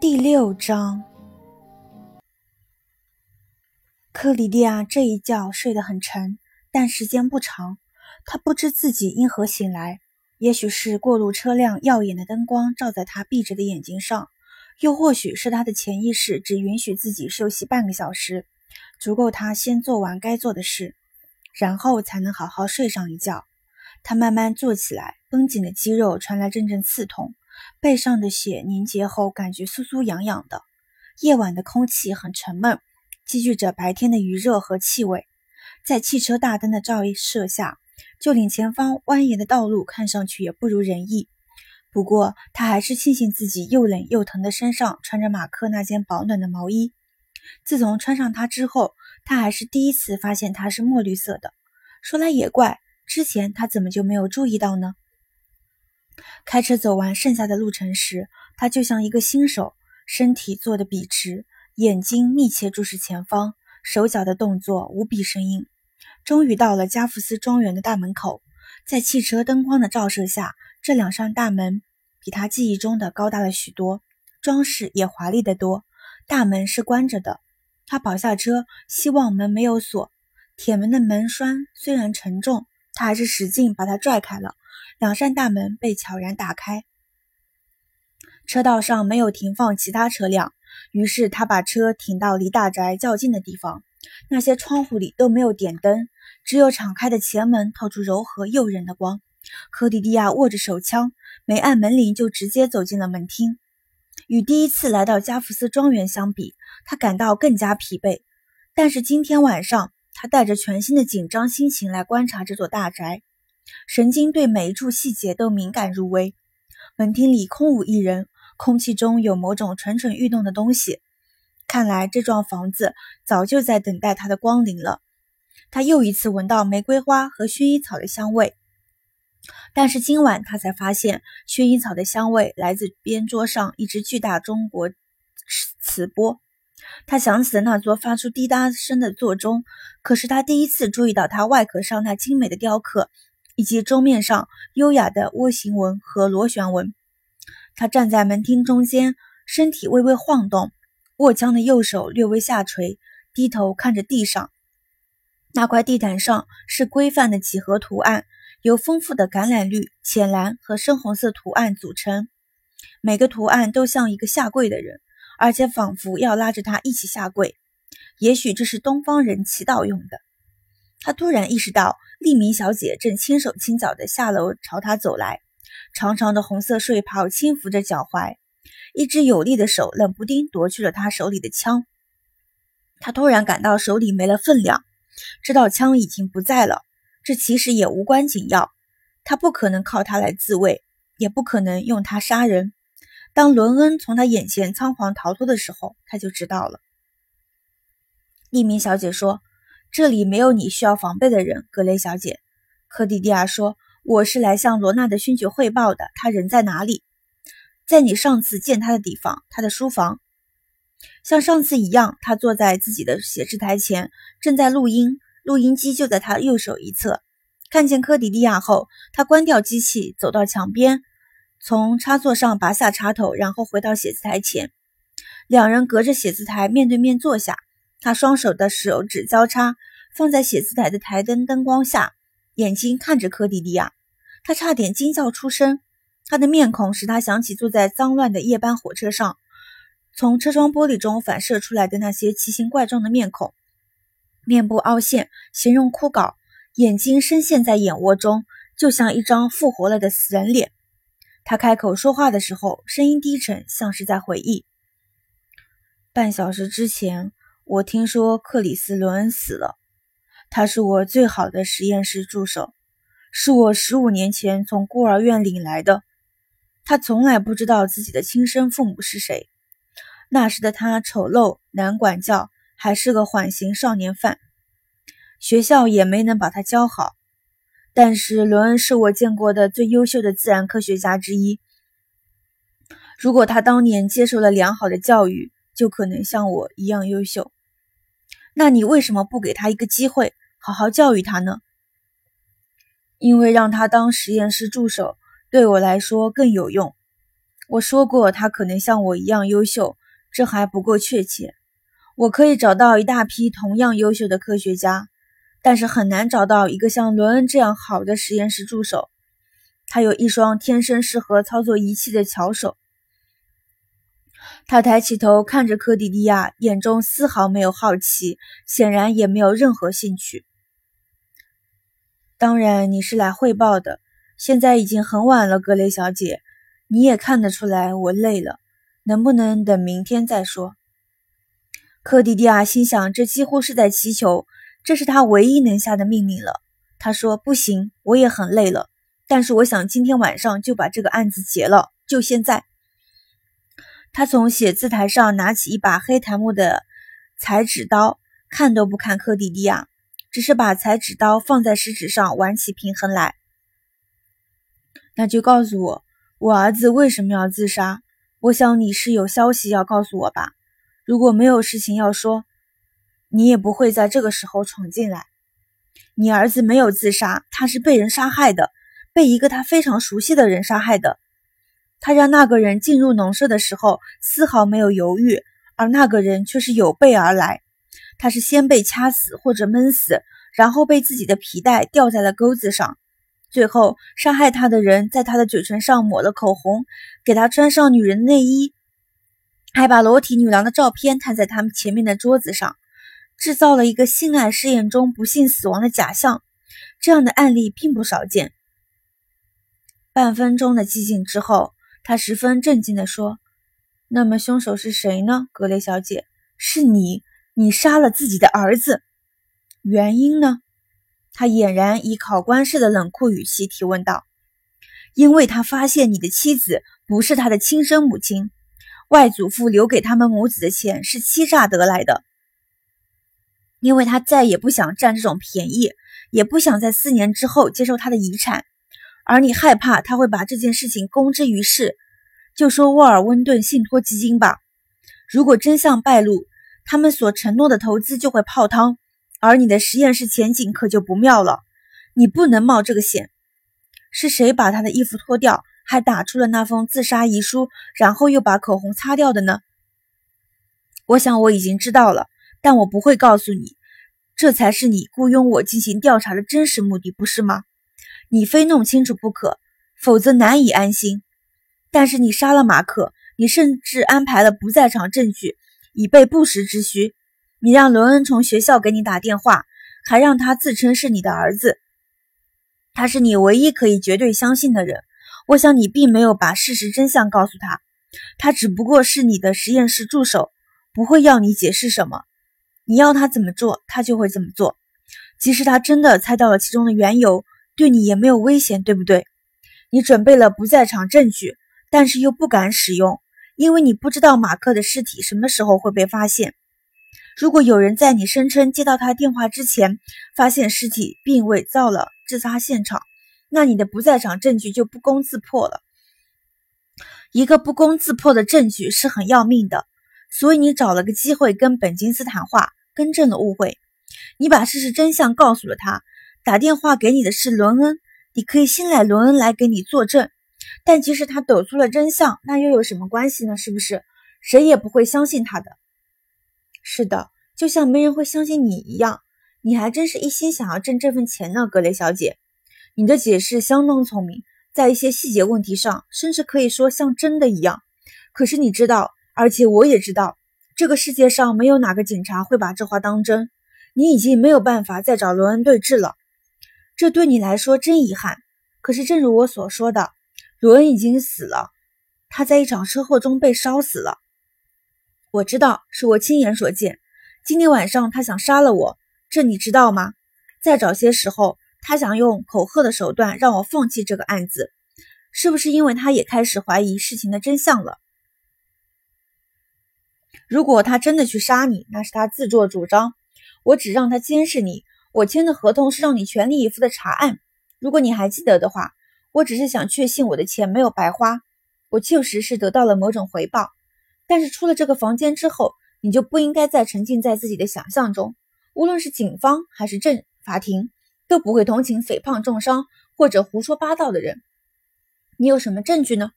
第六章，克里蒂亚这一觉睡得很沉，但时间不长。他不知自己因何醒来，也许是过路车辆耀眼的灯光照在他闭着的眼睛上，又或许是他的潜意识只允许自己休息半个小时，足够他先做完该做的事，然后才能好好睡上一觉。他慢慢坐起来，绷紧的肌肉传来阵阵刺痛。背上的血凝结后，感觉酥酥痒痒的。夜晚的空气很沉闷，积聚着白天的余热和气味。在汽车大灯的照射下，就连前方蜿蜒的道路看上去也不如人意。不过，他还是庆幸自己又冷又疼的身上穿着马克那件保暖的毛衣。自从穿上它之后，他还是第一次发现它是墨绿色的。说来也怪，之前他怎么就没有注意到呢？开车走完剩下的路程时，他就像一个新手，身体坐得笔直，眼睛密切注视前方，手脚的动作无比生硬。终于到了加福斯庄园的大门口，在汽车灯光的照射下，这两扇大门比他记忆中的高大了许多，装饰也华丽得多。大门是关着的，他跑下车，希望门没有锁。铁门的门栓虽然沉重，他还是使劲把它拽开了。两扇大门被悄然打开，车道上没有停放其他车辆，于是他把车停到离大宅较近的地方。那些窗户里都没有点灯，只有敞开的前门透出柔和诱人的光。科迪迪亚握着手枪，没按门铃就直接走进了门厅。与第一次来到加福斯庄园相比，他感到更加疲惫。但是今天晚上，他带着全新的紧张心情来观察这座大宅。神经对每一处细节都敏感入微。门厅里空无一人，空气中有某种蠢蠢欲动的东西。看来这幢房子早就在等待他的光临了。他又一次闻到玫瑰花和薰衣草的香味，但是今晚他才发现，薰衣草的香味来自边桌上一只巨大中国瓷钵。他想起了那座发出滴答声的座钟，可是他第一次注意到它外壳上那精美的雕刻。以及桌面上优雅的涡形纹和螺旋纹。他站在门厅中间，身体微微晃动，握枪的右手略微下垂，低头看着地上。那块地毯上是规范的几何图案，由丰富的橄榄绿、浅蓝和深红色图案组成。每个图案都像一个下跪的人，而且仿佛要拉着他一起下跪。也许这是东方人祈祷用的。他突然意识到。利明小姐正轻手轻脚地下楼朝他走来，长长的红色睡袍轻拂着脚踝，一只有力的手冷不丁夺去了他手里的枪。他突然感到手里没了分量，知道枪已经不在了。这其实也无关紧要，他不可能靠它来自卫，也不可能用它杀人。当伦恩从他眼前仓皇逃脱的时候，他就知道了。利明小姐说。这里没有你需要防备的人，格雷小姐。科蒂蒂亚说：“我是来向罗纳的勋爵汇报的。他人在哪里？在你上次见他的地方，他的书房。像上次一样，他坐在自己的写字台前，正在录音。录音机就在他右手一侧。看见科迪蒂亚后，他关掉机器，走到墙边，从插座上拔下插头，然后回到写字台前。两人隔着写字台面对面坐下。”他双手的手指交叉放在写字台的台灯灯光下，眼睛看着科迪迪亚，他差点惊叫出声。他的面孔使他想起坐在脏乱的夜班火车上，从车窗玻璃中反射出来的那些奇形怪状的面孔，面部凹陷，形容枯槁，眼睛深陷在眼窝中，就像一张复活了的死人脸。他开口说话的时候，声音低沉，像是在回忆。半小时之前。我听说克里斯·伦恩死了，他是我最好的实验室助手，是我十五年前从孤儿院领来的。他从来不知道自己的亲生父母是谁。那时的他丑陋、难管教，还是个缓刑少年犯，学校也没能把他教好。但是伦恩是我见过的最优秀的自然科学家之一。如果他当年接受了良好的教育，就可能像我一样优秀。那你为什么不给他一个机会，好好教育他呢？因为让他当实验室助手对我来说更有用。我说过，他可能像我一样优秀，这还不够确切。我可以找到一大批同样优秀的科学家，但是很难找到一个像伦恩这样好的实验室助手。他有一双天生适合操作仪器的巧手。他抬起头看着科迪迪亚，眼中丝毫没有好奇，显然也没有任何兴趣。当然，你是来汇报的。现在已经很晚了，格雷小姐，你也看得出来我累了。能不能等明天再说？科迪迪亚心想，这几乎是在祈求，这是他唯一能下的命令了。他说：“不行，我也很累了。”但是我想今天晚上就把这个案子结了，就现在。他从写字台上拿起一把黑檀木的裁纸刀，看都不看科迪迪亚，只是把裁纸刀放在食指上玩起平衡来。那就告诉我，我儿子为什么要自杀？我想你是有消息要告诉我吧。如果没有事情要说，你也不会在这个时候闯进来。你儿子没有自杀，他是被人杀害的。被一个他非常熟悉的人杀害的，他让那个人进入农舍的时候丝毫没有犹豫，而那个人却是有备而来。他是先被掐死或者闷死，然后被自己的皮带吊在了钩子上，最后杀害他的人在他的嘴唇上抹了口红，给他穿上女人内衣，还把裸体女郎的照片摊在他们前面的桌子上，制造了一个性爱试验中不幸死亡的假象。这样的案例并不少见。半分钟的寂静之后，他十分震惊地说：“那么凶手是谁呢？格雷小姐，是你，你杀了自己的儿子。原因呢？”他俨然以考官式的冷酷语气提问道：“因为他发现你的妻子不是他的亲生母亲，外祖父留给他们母子的钱是欺诈得来的。因为他再也不想占这种便宜，也不想在四年之后接受他的遗产。”而你害怕他会把这件事情公之于世，就说沃尔温顿信托基金吧。如果真相败露，他们所承诺的投资就会泡汤，而你的实验室前景可就不妙了。你不能冒这个险。是谁把他的衣服脱掉，还打出了那封自杀遗书，然后又把口红擦掉的呢？我想我已经知道了，但我不会告诉你。这才是你雇佣我进行调查的真实目的，不是吗？你非弄清楚不可，否则难以安心。但是你杀了马克，你甚至安排了不在场证据，以备不时之需。你让伦恩从学校给你打电话，还让他自称是你的儿子。他是你唯一可以绝对相信的人。我想你并没有把事实真相告诉他，他只不过是你的实验室助手，不会要你解释什么。你要他怎么做，他就会怎么做。即使他真的猜到了其中的缘由。对你也没有危险，对不对？你准备了不在场证据，但是又不敢使用，因为你不知道马克的尸体什么时候会被发现。如果有人在你声称接到他电话之前发现尸体并伪造了自杀现场，那你的不在场证据就不攻自破了。一个不攻自破的证据是很要命的，所以你找了个机会跟本金斯谈话，更正了误会。你把事实真相告诉了他。打电话给你的是伦恩，你可以信赖伦恩来给你作证。但即使他抖出了真相，那又有什么关系呢？是不是？谁也不会相信他的。是的，就像没人会相信你一样。你还真是一心想要挣这份钱呢，格雷小姐。你的解释相当聪明，在一些细节问题上，甚至可以说像真的一样。可是你知道，而且我也知道，这个世界上没有哪个警察会把这话当真。你已经没有办法再找伦恩对质了。这对你来说真遗憾，可是正如我所说的，罗恩已经死了，他在一场车祸中被烧死了。我知道，是我亲眼所见。今天晚上他想杀了我，这你知道吗？在早些时候，他想用恐吓的手段让我放弃这个案子，是不是因为他也开始怀疑事情的真相了？如果他真的去杀你，那是他自作主张，我只让他监视你。我签的合同是让你全力以赴的查案。如果你还记得的话，我只是想确信我的钱没有白花，我确实是得到了某种回报。但是出了这个房间之后，你就不应该再沉浸在自己的想象中。无论是警方还是正法庭，都不会同情肥胖重伤或者胡说八道的人。你有什么证据呢？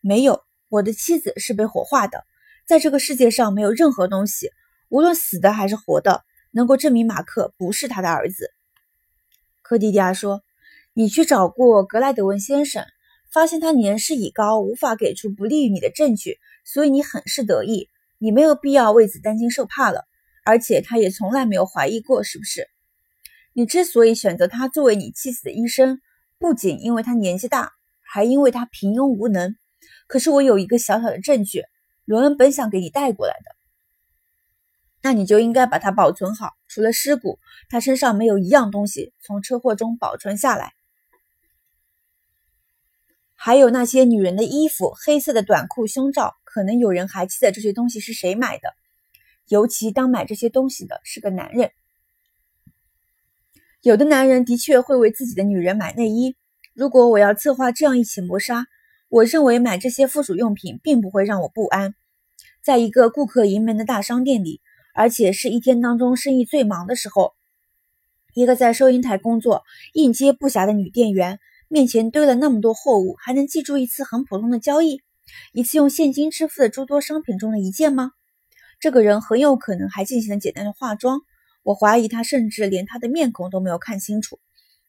没有，我的妻子是被火化的，在这个世界上没有任何东西，无论死的还是活的，能够证明马克不是他的儿子。科迪迪亚说：“你去找过格莱德文先生，发现他年事已高，无法给出不利于你的证据，所以你很是得意。你没有必要为此担惊受怕了，而且他也从来没有怀疑过，是不是？你之所以选择他作为你妻子的医生，不仅因为他年纪大，还因为他平庸无能。”可是我有一个小小的证据，伦恩本想给你带过来的，那你就应该把它保存好。除了尸骨，他身上没有一样东西从车祸中保存下来。还有那些女人的衣服、黑色的短裤、胸罩，可能有人还记得这些东西是谁买的，尤其当买这些东西的是个男人。有的男人的确会为自己的女人买内衣。如果我要策划这样一起谋杀，我认为买这些附属用品并不会让我不安。在一个顾客盈门的大商店里，而且是一天当中生意最忙的时候，一个在收银台工作、应接不暇的女店员面前堆了那么多货物，还能记住一次很普通的交易，一次用现金支付的诸多商品中的一件吗？这个人很有可能还进行了简单的化妆。我怀疑他甚至连他的面孔都没有看清楚。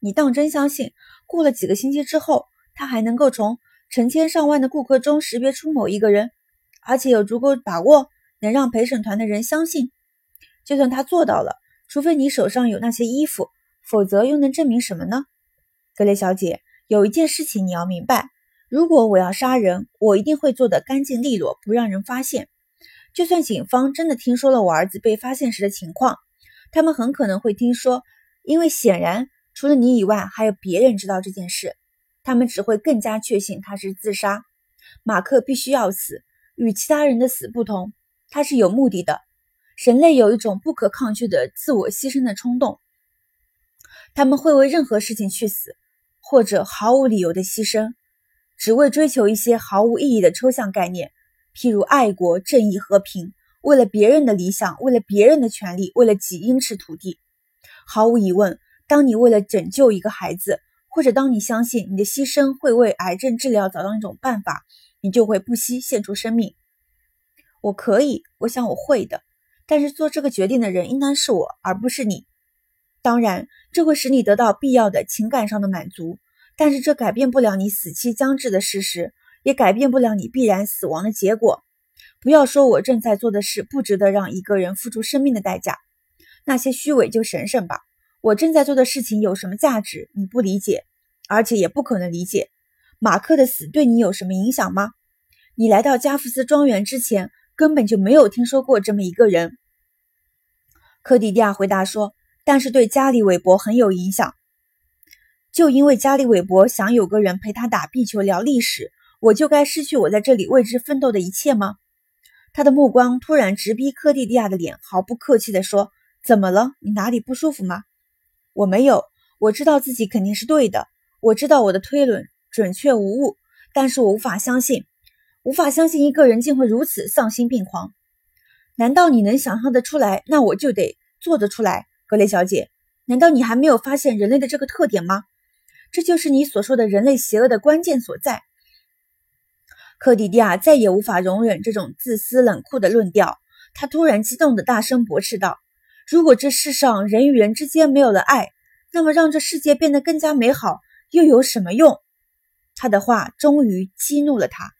你当真相信，过了几个星期之后，他还能够从？成千上万的顾客中识别出某一个人，而且有足够把握能让陪审团的人相信。就算他做到了，除非你手上有那些衣服，否则又能证明什么呢？格雷小姐，有一件事情你要明白：如果我要杀人，我一定会做得干净利落，不让人发现。就算警方真的听说了我儿子被发现时的情况，他们很可能会听说，因为显然除了你以外，还有别人知道这件事。他们只会更加确信他是自杀。马克必须要死，与其他人的死不同，他是有目的的。人类有一种不可抗拒的自我牺牲的冲动，他们会为任何事情去死，或者毫无理由的牺牲，只为追求一些毫无意义的抽象概念，譬如爱国、正义、和平。为了别人的理想，为了别人的权利，为了几英尺土地。毫无疑问，当你为了拯救一个孩子。或者当你相信你的牺牲会为癌症治疗找到一种办法，你就会不惜献出生命。我可以，我想我会的。但是做这个决定的人应当是我，而不是你。当然，这会使你得到必要的情感上的满足，但是这改变不了你死期将至的事实，也改变不了你必然死亡的结果。不要说我正在做的事不值得让一个人付出生命的代价，那些虚伪就省省吧。我正在做的事情有什么价值？你不理解。而且也不可能理解，马克的死对你有什么影响吗？你来到加夫斯庄园之前，根本就没有听说过这么一个人。科迪迪亚回答说：“但是对加里韦伯很有影响。就因为加里韦伯想有个人陪他打壁球聊历史，我就该失去我在这里为之奋斗的一切吗？”他的目光突然直逼科蒂迪亚的脸，毫不客气地说：“怎么了？你哪里不舒服吗？”“我没有，我知道自己肯定是对的。”我知道我的推论准确无误，但是我无法相信，无法相信一个人竟会如此丧心病狂。难道你能想象得出来？那我就得做得出来，格雷小姐。难道你还没有发现人类的这个特点吗？这就是你所说的人类邪恶的关键所在。克迪迪亚再也无法容忍这种自私冷酷的论调，他突然激动地大声驳斥道：“如果这世上人与人之间没有了爱，那么让这世界变得更加美好。”又有什么用？他的话终于激怒了他。